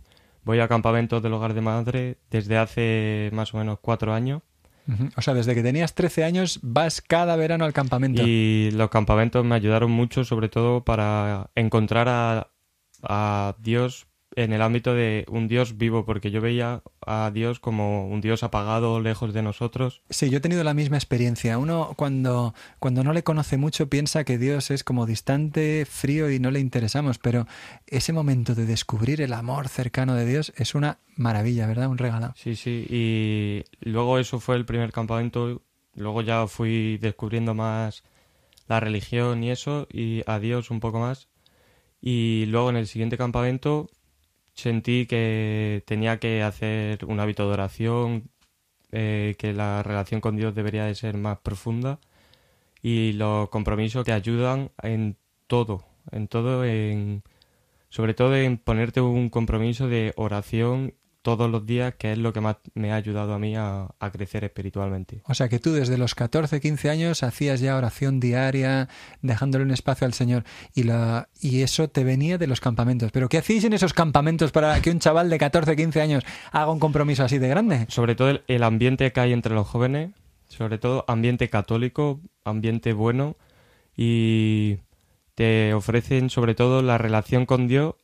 voy a campamentos del hogar de madre desde hace más o menos cuatro años. O sea, desde que tenías 13 años vas cada verano al campamento. y los campamentos me ayudaron mucho sobre todo para encontrar a, a Dios en el ámbito de un Dios vivo, porque yo veía a Dios como un Dios apagado, lejos de nosotros. Sí, yo he tenido la misma experiencia. Uno cuando, cuando no le conoce mucho piensa que Dios es como distante, frío y no le interesamos, pero ese momento de descubrir el amor cercano de Dios es una maravilla, ¿verdad? Un regalo. Sí, sí, y luego eso fue el primer campamento, luego ya fui descubriendo más la religión y eso, y a Dios un poco más, y luego en el siguiente campamento sentí que tenía que hacer un hábito de oración, eh, que la relación con Dios debería de ser más profunda, y los compromisos te ayudan en todo, en todo, en sobre todo en ponerte un compromiso de oración todos los días, que es lo que más me ha ayudado a mí a, a crecer espiritualmente. O sea que tú desde los 14, 15 años hacías ya oración diaria, dejándole un espacio al Señor. Y, la, y eso te venía de los campamentos. ¿Pero qué hacéis en esos campamentos para que un chaval de 14, 15 años haga un compromiso así de grande? Sobre todo el, el ambiente que hay entre los jóvenes, sobre todo ambiente católico, ambiente bueno, y te ofrecen sobre todo la relación con Dios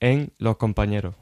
en los compañeros.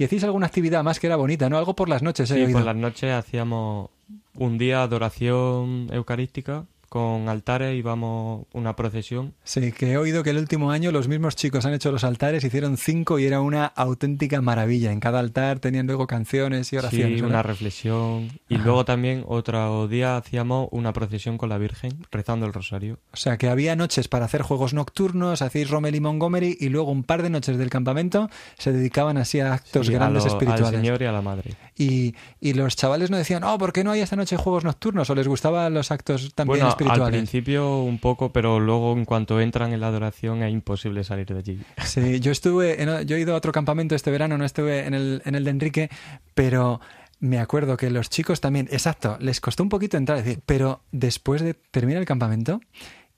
Y hacéis alguna actividad más que era bonita, ¿no? Algo por las noches, he Sí, por las noches hacíamos un día adoración eucarística con altares y vamos una procesión. Sí, que he oído que el último año los mismos chicos han hecho los altares, hicieron cinco y era una auténtica maravilla. En cada altar tenían luego canciones y oraciones. Sí, ¿verdad? una reflexión. Y Ajá. luego también otro día hacíamos una procesión con la Virgen rezando el rosario. O sea, que había noches para hacer juegos nocturnos, hacéis Rommel y Montgomery y luego un par de noches del campamento se dedicaban así a actos Sí, a grandes lo- espirituales. Al Señor y a la Madre. Y, y los chavales no decían, oh, ¿por qué no hay esta noche juegos nocturnos? ¿O les gustaban los actos también bueno, al principio un poco, pero luego en cuanto entran en la adoración es imposible salir de allí. Sí, yo estuve, en- yo he ido a otro campamento este verano, no estuve en el, en el de Enrique, pero me acuerdo que los chicos también, exacto, les costó un poquito entrar, decir, pero después de terminar el campamento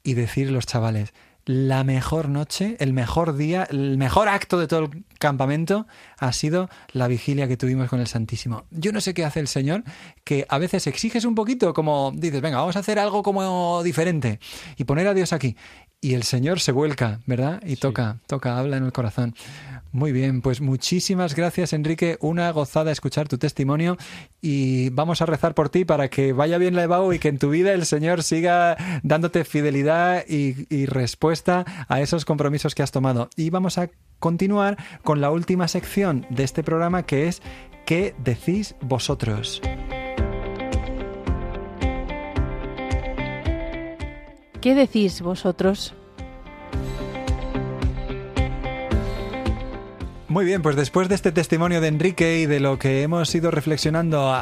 y decir los chavales, la mejor noche, el mejor día, el mejor acto de todo el campamento ha sido la vigilia que tuvimos con el Santísimo. Yo no sé qué hace el Señor, que a veces exiges un poquito, como dices, venga, vamos a hacer algo como diferente y poner a Dios aquí. Y el Señor se vuelca, ¿verdad? Y toca, toca, habla en el corazón. Muy bien, pues muchísimas gracias Enrique, una gozada escuchar tu testimonio y vamos a rezar por ti para que vaya bien la EBAU y que en tu vida el Señor siga dándote fidelidad y, y respuesta a esos compromisos que has tomado. Y vamos a continuar con la última sección de este programa que es ¿Qué decís vosotros? ¿Qué decís vosotros? Muy bien, pues después de este testimonio de Enrique y de lo que hemos ido reflexionando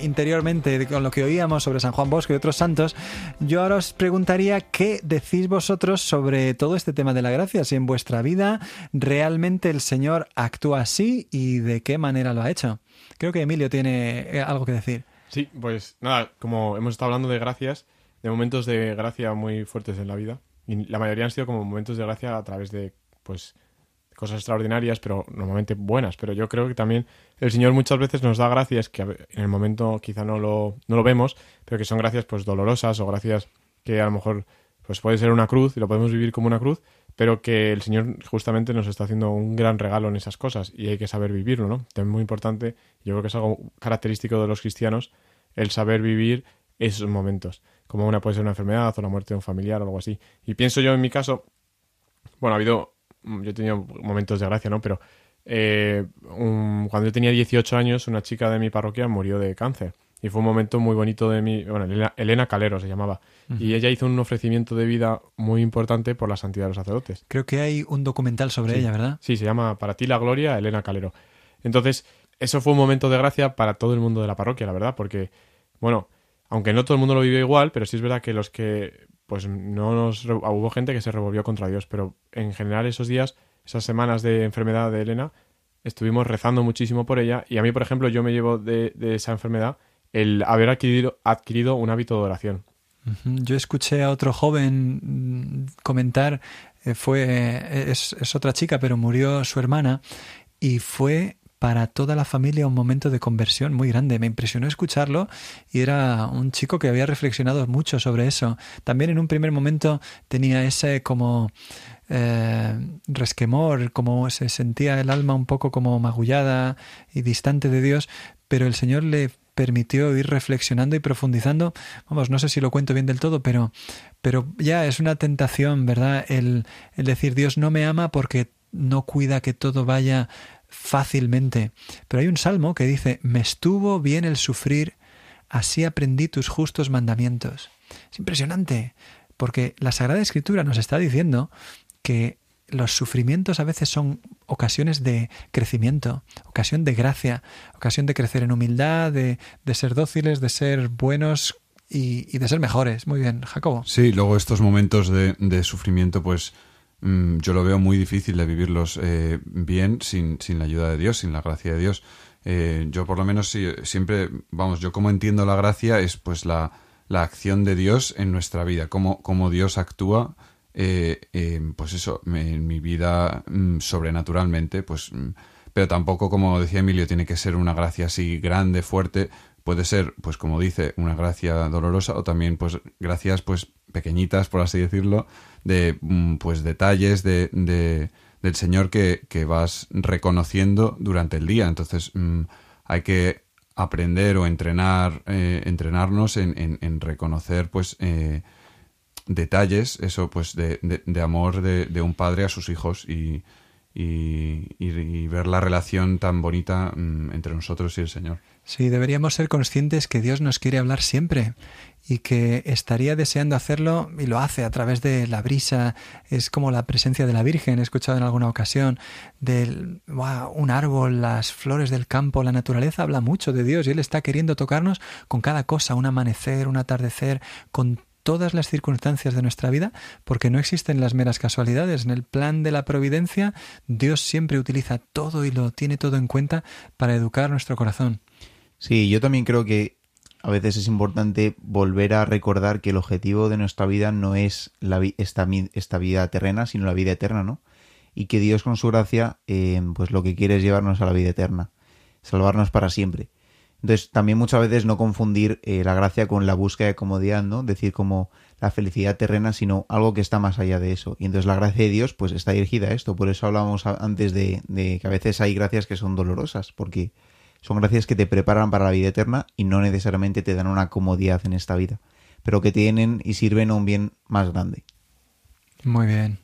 interiormente con lo que oíamos sobre San Juan Bosco y otros santos, yo ahora os preguntaría qué decís vosotros sobre todo este tema de la gracia, si en vuestra vida realmente el Señor actúa así y de qué manera lo ha hecho. Creo que Emilio tiene eh, algo que decir. Sí, pues nada, como hemos estado hablando de gracias, de momentos de gracia muy fuertes en la vida, y la mayoría han sido como momentos de gracia a través de, pues, cosas extraordinarias, pero normalmente buenas. Pero yo creo que también el Señor muchas veces nos da gracias que en el momento quizá no lo, no lo vemos, pero que son gracias pues dolorosas o gracias que a lo mejor pues puede ser una cruz y lo podemos vivir como una cruz, pero que el Señor justamente nos está haciendo un gran regalo en esas cosas y hay que saber vivirlo, ¿no? Es muy importante, yo creo que es algo característico de los cristianos, el saber vivir esos momentos, como una puede ser una enfermedad o la muerte de un familiar o algo así. Y pienso yo en mi caso, bueno, ha habido, yo he tenido momentos de gracia, ¿no? Pero eh, un- cuando yo tenía 18 años, una chica de mi parroquia murió de cáncer. Y fue un momento muy bonito de mi, bueno, Elena, Elena Calero se llamaba. Y ella hizo un ofrecimiento de vida muy importante por la santidad de los sacerdotes. Creo que hay un documental sobre Sí. ella, ¿verdad? Sí, se llama Para ti la gloria, Elena Calero. Entonces, eso fue un momento de gracia para todo el mundo de la parroquia, la verdad, porque, bueno, aunque no todo el mundo lo vivió igual, pero sí es verdad que los que, pues no nos... re- Hubo gente que se revolvió contra Dios, pero en general esos días, esas semanas de enfermedad de Elena, estuvimos rezando muchísimo por ella y a mí, por ejemplo, yo me llevo de, esa enfermedad el haber adquirido, adquirido un hábito de oración. Yo escuché a otro joven mm, comentar, eh, fue eh, es, es otra chica, pero murió su hermana y fue para toda la familia un momento de conversión muy grande. Me impresionó escucharlo y era un chico que había reflexionado mucho sobre eso. También en un primer momento tenía ese como eh, resquemor, como se sentía el alma un poco como magullada y distante de Dios, pero el Señor le permitió ir reflexionando y profundizando. Vamos, no sé si lo cuento bien del todo, pero, pero ya es una tentación, ¿verdad? El, el decir Dios no me ama porque no cuida que todo vaya fácilmente. Pero hay un salmo que dice, me estuvo bien el sufrir, así aprendí tus justos mandamientos. Es impresionante, porque la Sagrada Escritura nos está diciendo que los sufrimientos a veces son ocasiones de crecimiento, ocasión de gracia, ocasión de crecer en humildad, de, de ser dóciles, de ser buenos y, de ser mejores. Muy bien, Jacobo. Sí, luego estos momentos de, de sufrimiento, pues mm, yo lo veo muy difícil de vivirlos eh, bien sin, sin la ayuda de Dios, sin la gracia de Dios. Eh, yo por lo menos sí, siempre, vamos, yo como entiendo la gracia es pues la, la acción de Dios en nuestra vida, cómo, cómo Dios actúa, eh, pues eso, en mi vida mm, sobrenaturalmente, pues... mm, pero tampoco, como decía Emilio, tiene que ser una gracia así grande, fuerte. Puede ser, pues como dice, una gracia dolorosa o también, pues, gracias, pues, pequeñitas, por así decirlo, de, mm, pues, detalles de, de- del Señor que, que vas reconociendo durante el día. Entonces, mm, hay que aprender o entrenar, eh, entrenarnos en, en- reconocer, pues, eh, detalles, eso, pues, de, de- amor de, de un padre a sus hijos y- y ver la relación tan bonita mm, entre nosotros y el Señor. Sí, deberíamos ser conscientes que Dios nos quiere hablar siempre y que estaría deseando hacerlo y lo hace a través de la brisa. Es como la presencia de la Virgen, he escuchado en alguna ocasión, del ¡guau! un árbol, las flores del campo, la naturaleza habla mucho de Dios y Él está queriendo tocarnos con cada cosa, un amanecer, un atardecer, con todas las circunstancias de nuestra vida, porque no existen las meras casualidades. En el plan de la providencia, Dios siempre utiliza todo y lo tiene todo en cuenta para educar nuestro corazón. Sí, yo también creo que a veces es importante volver a recordar que el objetivo de nuestra vida no es la vi- esta, esta vida terrena, sino la vida eterna, ¿no? Y que Dios con su gracia, eh, pues lo que quiere es llevarnos a la vida eterna, salvarnos para siempre. Entonces, también muchas veces no confundir eh, la gracia con la búsqueda de comodidad, ¿no? Decir como la felicidad terrena, sino algo que está más allá de eso. Y entonces la gracia de Dios, pues está dirigida a esto. Por eso hablábamos antes de, de que a veces hay gracias que son dolorosas, porque son gracias que te preparan para la vida eterna y no necesariamente te dan una comodidad en esta vida, pero que tienen y sirven a un bien más grande. Muy bien.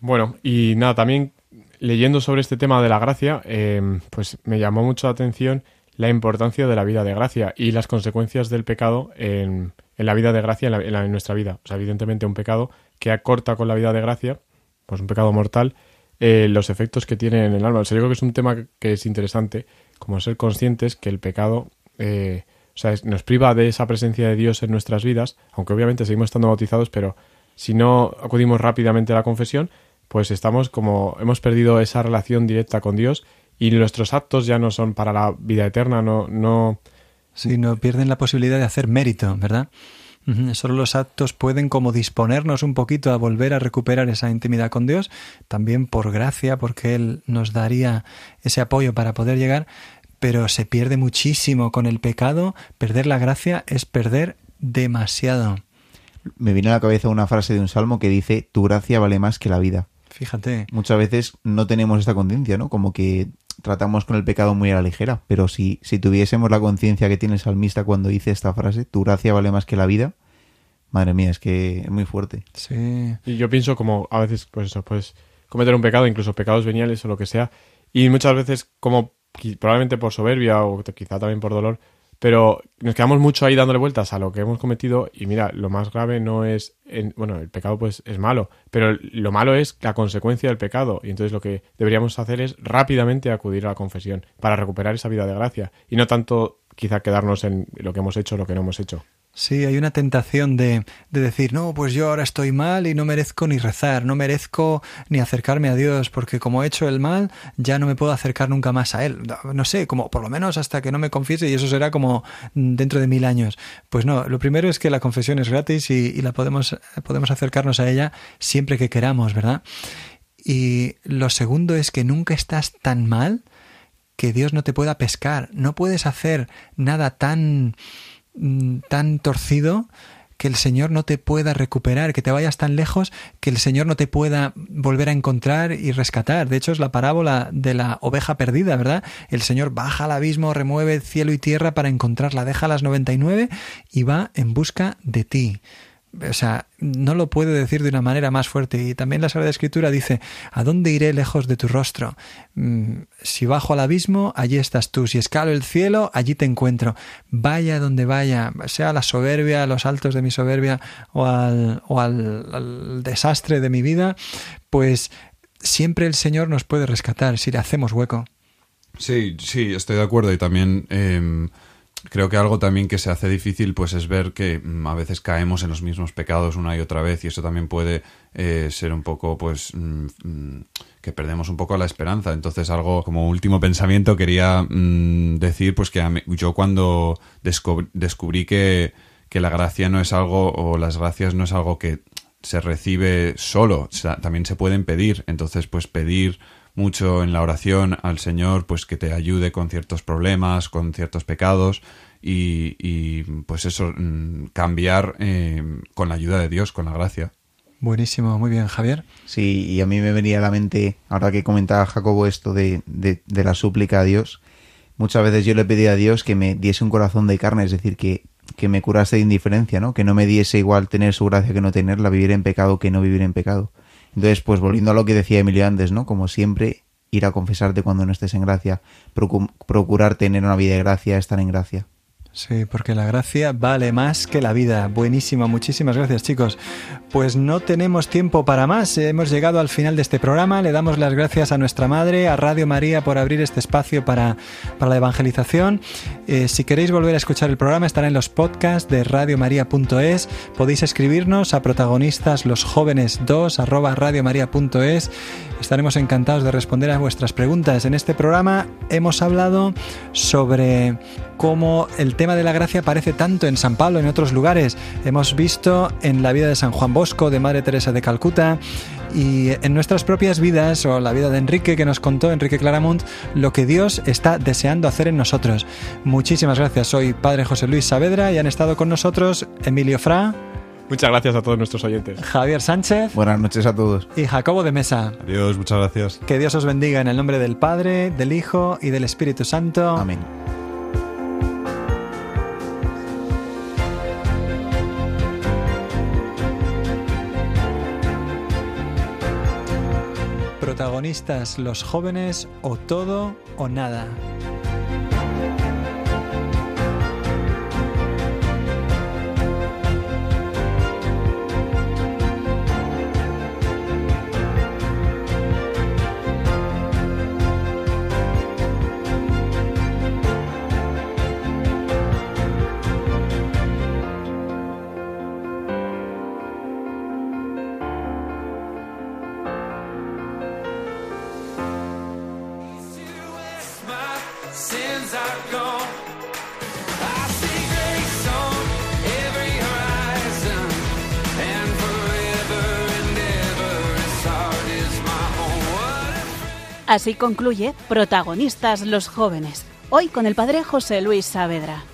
Bueno, y nada, también leyendo sobre este tema de la gracia, eh, pues me llamó mucho la atención la importancia de la vida de gracia y las consecuencias del pecado en, en la vida de gracia en, la- en la- en nuestra vida. O sea, evidentemente un pecado que acorta con la vida de gracia, pues un pecado mortal, eh, los efectos que tiene en el alma. O sea, yo creo que es un tema que es interesante, como ser conscientes que el pecado eh, o sea, nos priva de esa presencia de Dios en nuestras vidas, aunque obviamente seguimos estando bautizados, pero si no acudimos rápidamente a la confesión, pues estamos como hemos perdido esa relación directa con Dios y nuestros actos ya no son para la vida eterna, no, no, no pierden la posibilidad de hacer mérito, ¿verdad? Solo los actos pueden como disponernos un poquito a volver a recuperar esa intimidad con Dios, también por gracia, porque Él nos daría ese apoyo para poder llegar, pero se pierde muchísimo con el pecado. Perder la gracia es perder demasiado. me viene a la cabeza una frase de un salmo que dice, tu gracia vale más que la vida. Fíjate. Muchas veces no tenemos esta conciencia, ¿no? Como que tratamos con el pecado muy a la ligera, pero si, si tuviésemos la conciencia que tiene el salmista cuando dice esta frase, tu gracia vale más que la vida, madre mía, es que es muy fuerte. Sí. Y yo pienso como a veces, pues eso, pues cometer un pecado, incluso pecados veniales o lo que sea, y muchas veces como probablemente por soberbia o quizá también por dolor, pero nos quedamos mucho ahí dándole vueltas a lo que hemos cometido y mira, lo más grave no es, en- bueno, el pecado pues es malo, pero lo malo es la consecuencia del pecado y entonces lo que deberíamos hacer es rápidamente acudir a la confesión para recuperar esa vida de gracia y no tanto quizá quedarnos en lo que hemos hecho o lo que no hemos hecho. Sí, hay una tentación de, de decir, no, pues yo ahora estoy mal y no merezco ni rezar, no merezco ni acercarme a Dios, porque como he hecho el mal, ya no me puedo acercar nunca más a Él. No, sé, como por lo menos hasta que no me confiese, y eso será como dentro de mil años. Pues no, lo primero es que la confesión es gratis y, y la podemos, podemos acercarnos a ella siempre que queramos, ¿verdad? Y lo segundo es que nunca estás tan mal que Dios no te pueda pescar. No puedes hacer nada tan tan torcido que el Señor no te pueda recuperar, que te vayas tan lejos que el Señor no te pueda volver a encontrar y rescatar. De hecho, es la parábola de la oveja perdida, ¿verdad? El Señor baja al abismo, remueve cielo y tierra para encontrarla, deja las 99 y va en busca de ti. O sea, no lo puede decir de una manera más fuerte. Y también la Sagrada Escritura dice, ¿a dónde iré lejos de tu rostro? Mm, Si bajo al abismo, allí estás tú. Si escalo el cielo, allí te encuentro. Vaya donde vaya, sea la soberbia, a los altos de mi soberbia o al, o al, desastre de mi vida, pues siempre el Señor nos puede rescatar si le hacemos hueco. Sí, sí, estoy de acuerdo y también em, creo que algo también que se hace difícil pues es ver que mm, a veces caemos en los mismos pecados una y otra vez y eso también puede eh, ser un poco pues mm, mm, que perdemos un poco la esperanza. Entonces algo como último pensamiento quería mm, decir pues que mí- yo cuando descubrí, que, que la gracia no es algo o las gracias no es algo que se recibe solo, también se pueden pedir. Entonces, pues pedir mucho en la oración al Señor, pues que te ayude con ciertos problemas, con ciertos pecados y, y, pues eso, mm, cambiar eh, con la ayuda de Dios, con la gracia. Buenísimo, muy bien, Javier. Sí, y a mí me venía a la mente, ahora que comentaba Jacobo esto de, de, de la súplica a Dios, muchas veces yo le pedí a Dios que me diese un corazón de carne, es decir, que, que me curase de indiferencia, ¿no? Que no me diese igual tener su gracia que no tenerla, vivir en pecado que no vivir en pecado. Entonces, pues volviendo a lo que decía Emilio antes, ¿no? Como siempre, ir a confesarte cuando no estés en gracia, procu- procurar tener una vida de gracia, estar en gracia. Sí, porque la gracia vale más que la vida. Buenísimo, muchísimas gracias chicos. Pues no tenemos tiempo para más. Hemos llegado al final de este programa. Le damos las gracias a nuestra madre, a Radio María, por abrir este espacio para, para la evangelización. Eh, si queréis volver a escuchar el programa, estará en los podcasts de radiomaria.es. Podéis escribirnos a protagonistas los jóvenes 2 arroba radiomaria.es. Estaremos encantados de responder a vuestras preguntas. En este programa hemos hablado sobre cómo el tema de la gracia aparece tanto en San Pablo y en otros lugares. Hemos visto en la vida de San Juan Bosco, de Madre Teresa de Calcuta y en nuestras propias vidas o la vida de Enrique que nos contó Enrique Claramunt lo que Dios está deseando hacer en nosotros. Muchísimas gracias. Soy Padre José Luis Saavedra y han estado con nosotros Emilio Fra, Muchas gracias a todos nuestros oyentes. Javier Sánchez Buenas noches a todos. y Jacobo de Mesa. Adiós, muchas gracias. Que Dios os bendiga en el nombre del Padre, del Hijo y del Espíritu Santo. Amén. Protagonistas los jóvenes o todo o nada. Así concluye Protagonistas los jóvenes. Hoy con el padre José Luis Saavedra.